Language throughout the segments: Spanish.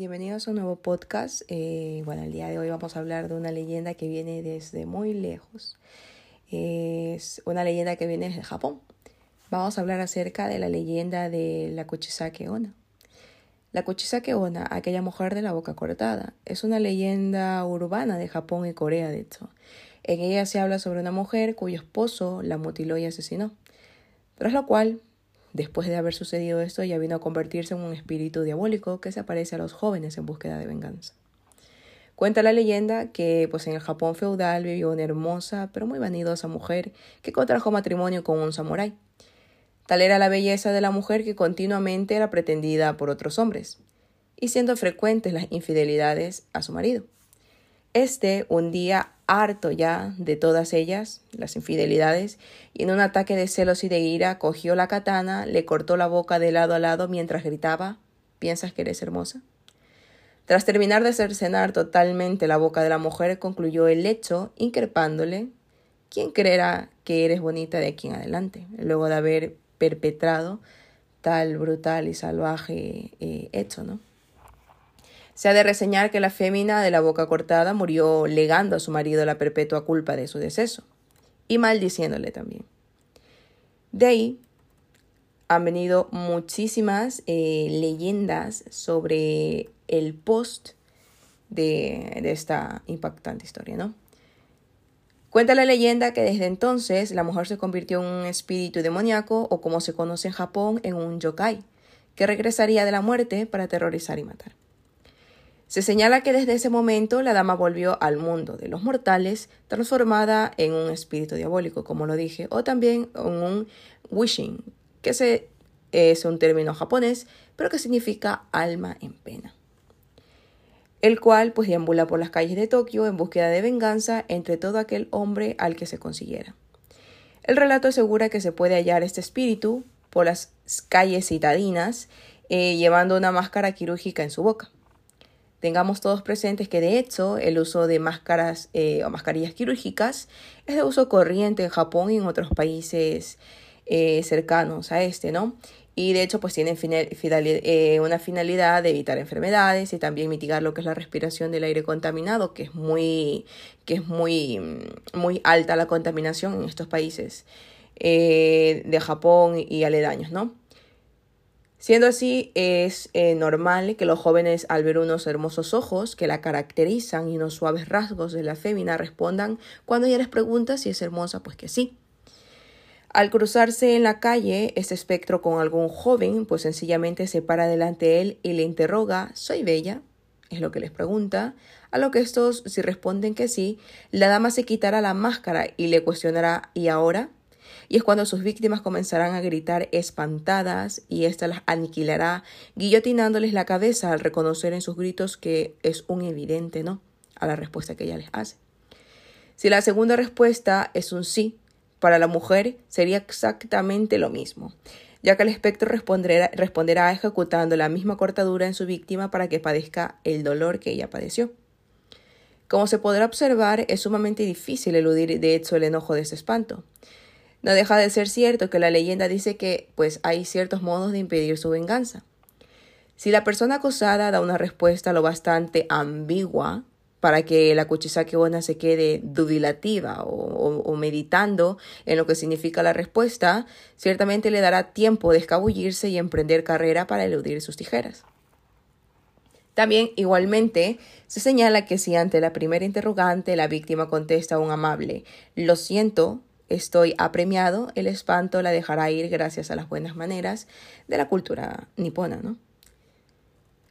Bienvenidos a un nuevo podcast. Eh, bueno, el día de hoy vamos a hablar de una leyenda que viene desde muy lejos. Es una leyenda que viene desde Japón. Vamos a hablar acerca de la leyenda de la Kuchisake Onna. La Kuchisake Onna, aquella mujer de la boca cortada, es una leyenda urbana de Japón y Corea, de hecho. En ella se habla sobre una mujer cuyo esposo la mutiló y asesinó, tras lo cual Después de haber sucedido esto, ella vino a convertirse en un espíritu diabólico que se aparece a los jóvenes en búsqueda de venganza. Cuenta la leyenda que pues en el Japón feudal vivió una hermosa pero muy vanidosa mujer que contrajo matrimonio con un samurái. Tal era la belleza de la mujer que continuamente era pretendida por otros hombres, y siendo frecuentes las infidelidades a su marido. Este un día harto ya de todas ellas, las infidelidades, y en un ataque de celos y de ira cogió la katana, le cortó la boca de lado a lado mientras gritaba ¿Piensas que eres hermosa? Tras terminar de cercenar totalmente la boca de la mujer, concluyó el hecho, increpándole ¿Quién creerá que eres bonita de aquí en adelante? Luego de haber perpetrado tal brutal y salvaje eh, hecho, ¿no? Se ha de reseñar que la fémina de la boca cortada murió legando a su marido la perpetua culpa de su deceso y maldiciéndole también. De ahí han venido muchísimas eh, leyendas sobre el post de, de esta impactante historia, ¿no? Cuenta la leyenda que desde entonces la mujer se convirtió en un espíritu demoníaco o como se conoce en Japón en un yokai, que regresaría de la muerte para aterrorizar y matar. Se señala que desde ese momento la dama volvió al mundo de los mortales transformada en un espíritu diabólico, como lo dije, o también en un wishing, que es un término japonés, pero que significa alma en pena. El cual pues deambula por las calles de Tokio en búsqueda de venganza entre todo aquel hombre al que se consiguiera. El relato asegura que se puede hallar este espíritu por las calles citadinas eh, llevando una máscara quirúrgica en su boca tengamos todos presentes que de hecho el uso de máscaras eh, o mascarillas quirúrgicas es de uso corriente en Japón y en otros países eh, cercanos a este, ¿no? Y de hecho pues tienen eh, una finalidad de evitar enfermedades y también mitigar lo que es la respiración del aire contaminado, que es muy, que es muy, muy alta la contaminación en estos países de Japón y aledaños, ¿no? Siendo así, es eh, normal que los jóvenes, al ver unos hermosos ojos que la caracterizan y unos suaves rasgos de la fémina, respondan cuando ella les pregunta si es hermosa, pues que sí. Al cruzarse en la calle este espectro con algún joven, pues sencillamente se para delante de él y le interroga, ¿soy bella? Es lo que les pregunta. A lo que estos, si responden que sí, la dama se quitará la máscara y le cuestionará, ¿y ahora? Y es cuando sus víctimas comenzarán a gritar espantadas y ésta las aniquilará, guillotinándoles la cabeza al reconocer en sus gritos que es un evidente no a la respuesta que ella les hace. Si la segunda respuesta es un sí, para la mujer sería exactamente lo mismo, ya que el espectro responderá, responderá ejecutando la misma cortadura en su víctima para que padezca el dolor que ella padeció. Como se podrá observar, es sumamente difícil eludir de hecho el enojo de ese espanto. No deja de ser cierto que la leyenda dice que pues hay ciertos modos de impedir su venganza. Si la persona acosada da una respuesta lo bastante ambigua para que la Kuchisake se quede dudilativa o, meditando en lo que significa la respuesta, ciertamente le dará tiempo de escabullirse y emprender carrera para eludir sus tijeras. También, igualmente, se señala que si ante la primera interrogante la víctima contesta un amable lo siento, estoy apremiado, el espanto la dejará ir gracias a las buenas maneras de la cultura nipona, ¿no?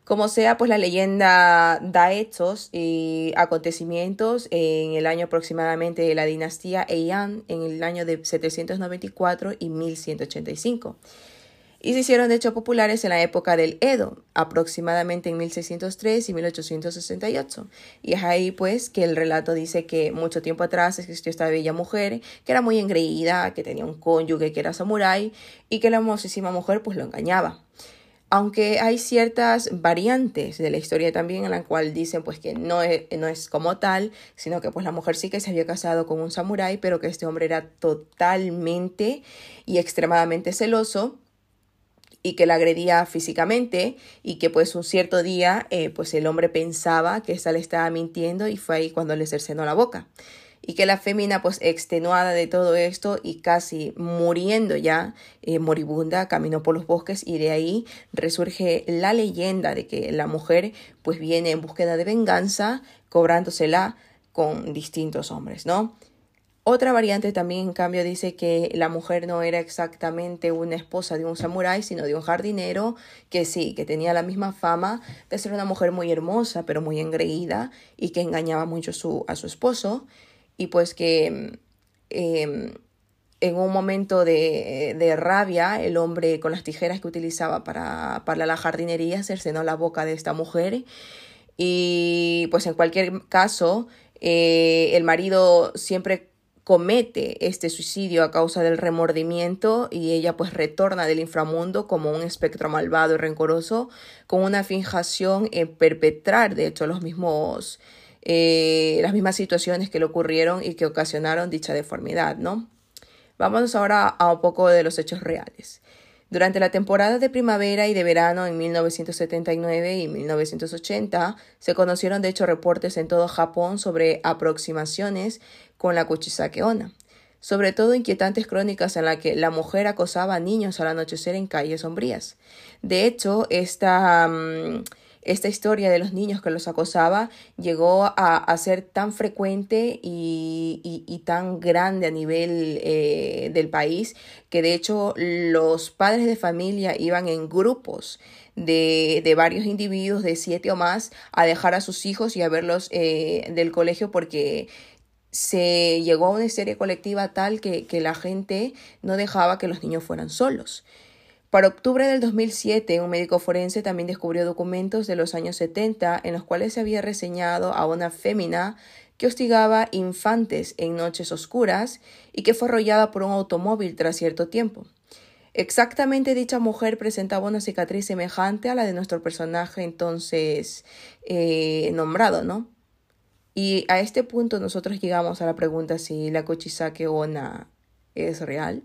Como sea, pues la leyenda da hechos y acontecimientos en el año aproximadamente de la dinastía Heian, en el año de 794 y 1185 y se hicieron de hecho populares en la época del Edo, aproximadamente en 1603 y 1868. Y es ahí pues que el relato dice que mucho tiempo atrás existió esta bella mujer que era muy engreída, que tenía un cónyuge que era samurái y que la hermosísima mujer pues lo engañaba. Aunque hay ciertas variantes de la historia también en la cual dicen pues que no es, no es como tal, sino que pues la mujer sí que se había casado con un samurái, pero que este hombre era totalmente y extremadamente celoso y que la agredía físicamente y que pues un cierto día eh, pues el hombre pensaba que esta le estaba mintiendo y fue ahí cuando le cercenó la boca y que la fémina pues extenuada de todo esto y casi muriendo ya eh, moribunda caminó por los bosques y de ahí resurge la leyenda de que la mujer pues viene en búsqueda de venganza cobrándosela con distintos hombres, ¿no? Otra variante también, en cambio, dice que la mujer no era exactamente una esposa de un samurái, sino de un jardinero, que sí, que tenía la misma fama de ser una mujer muy hermosa, pero muy engreída, y que engañaba mucho a su esposo, y pues que em, en un momento de, de, rabia, el hombre con las tijeras que utilizaba para, para la jardinería cercenó la boca de esta mujer, y pues en cualquier caso, eh, el marido siempre comete este suicidio a causa del remordimiento y ella pues retorna del inframundo como un espectro malvado y rencoroso con una fijación en perpetrar de hecho los mismos eh, las mismas situaciones que le ocurrieron y que ocasionaron dicha deformidad, ¿no? Vamos ahora a un poco de los hechos reales. Durante la temporada de primavera y de verano en 1979 y 1980 se conocieron de hecho reportes en todo Japón sobre aproximaciones con la Kuchisake Onna, sobre todo inquietantes crónicas en las que la mujer acosaba a niños al anochecer en calles sombrías. De hecho, esta mm, esta historia de los niños que los acosaba llegó a, ser tan frecuente y, tan grande a nivel eh, del país que de hecho los padres de familia iban en grupos de, de, varios individuos, de siete o más, a dejar a sus hijos y a verlos eh, del colegio porque se llegó a una histeria colectiva tal que, que la gente no dejaba que los niños fueran solos. Para octubre del 2007, un médico forense también descubrió documentos de los años 70 en los cuales se había reseñado a una fémina que hostigaba infantes en noches oscuras y que fue arrollada por un automóvil tras cierto tiempo. Exactamente dicha mujer presentaba una cicatriz semejante a la de nuestro personaje entonces eh, nombrado, ¿no? Y a este punto nosotros llegamos a la pregunta si la Kochisake Ona es real.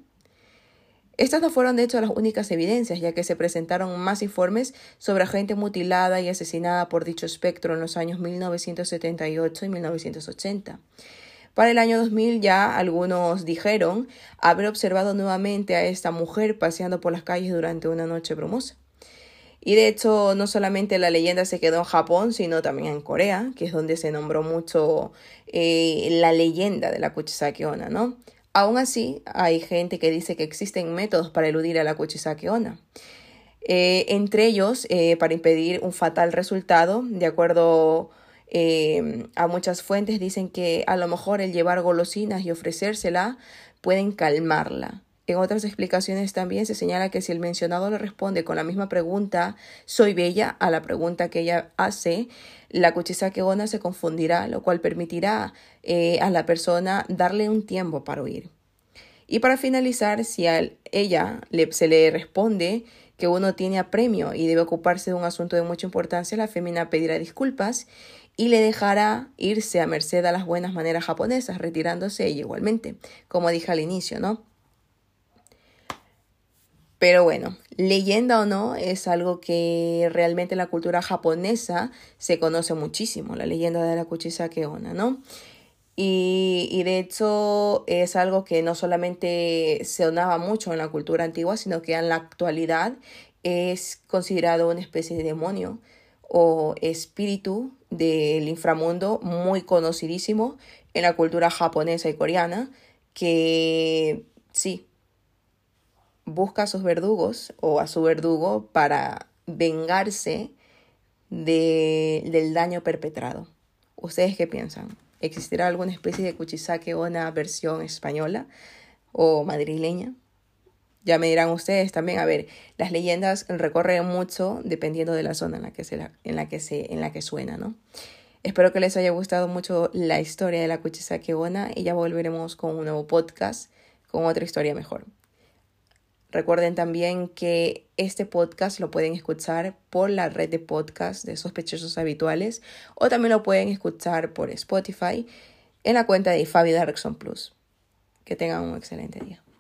Estas no fueron de hecho las únicas evidencias, ya que se presentaron más informes sobre gente mutilada y asesinada por dicho espectro en los años 1978 y 1980. Para el año 2000 ya algunos dijeron haber observado nuevamente a esta mujer paseando por las calles durante una noche brumosa. Y de hecho, no solamente la leyenda se quedó en Japón, sino también en Corea, que es donde se nombró mucho eh, la leyenda de la Kuchisake Onna, ¿no? Aún así, hay gente que dice que existen métodos para eludir a la Kuchisake Onna. Eh, entre ellos, eh, para impedir un fatal resultado, de acuerdo eh, a muchas fuentes, dicen que a lo mejor el llevar golosinas y ofrecérsela pueden calmarla. En otras explicaciones también se señala que si el mencionado le responde con la misma pregunta, soy bella, a la pregunta que ella hace, la Kuchisake Onna se confundirá, lo cual permitirá eh, a la persona darle un tiempo para oír. Y para finalizar, si a ella se le responde que uno tiene apremio y debe ocuparse de un asunto de mucha importancia, la fémina pedirá disculpas y le dejará irse a merced a las buenas maneras japonesas, retirándose ella igualmente, como dije al inicio, ¿no? Pero bueno, leyenda o no, es algo que realmente en la cultura japonesa se conoce muchísimo, la leyenda de la Kuchisake Onna, ¿no? Y, y, de hecho es algo que no solamente se donaba mucho en la cultura antigua, sino que en la actualidad es considerado una especie de demonio o espíritu del inframundo muy conocidísimo en la cultura japonesa y coreana, que sí, busca a sus verdugos o a su verdugo para vengarse de, del daño perpetrado. ¿Ustedes qué piensan? ¿Existirá alguna especie de Kuchisake o una versión española o madrileña? Ya me dirán ustedes también, a ver, las leyendas recorren mucho dependiendo de la zona en la que se, en la que se, en la que suena, ¿no? Espero que les haya gustado mucho la historia de la Kuchisake Ona y ya volveremos con un nuevo podcast con otra historia mejor. Recuerden también que este podcast lo pueden escuchar por la red de podcast de sospechosos habituales o también lo pueden escuchar por Spotify en la cuenta de Fabi Darkson Plus. Que tengan un excelente día.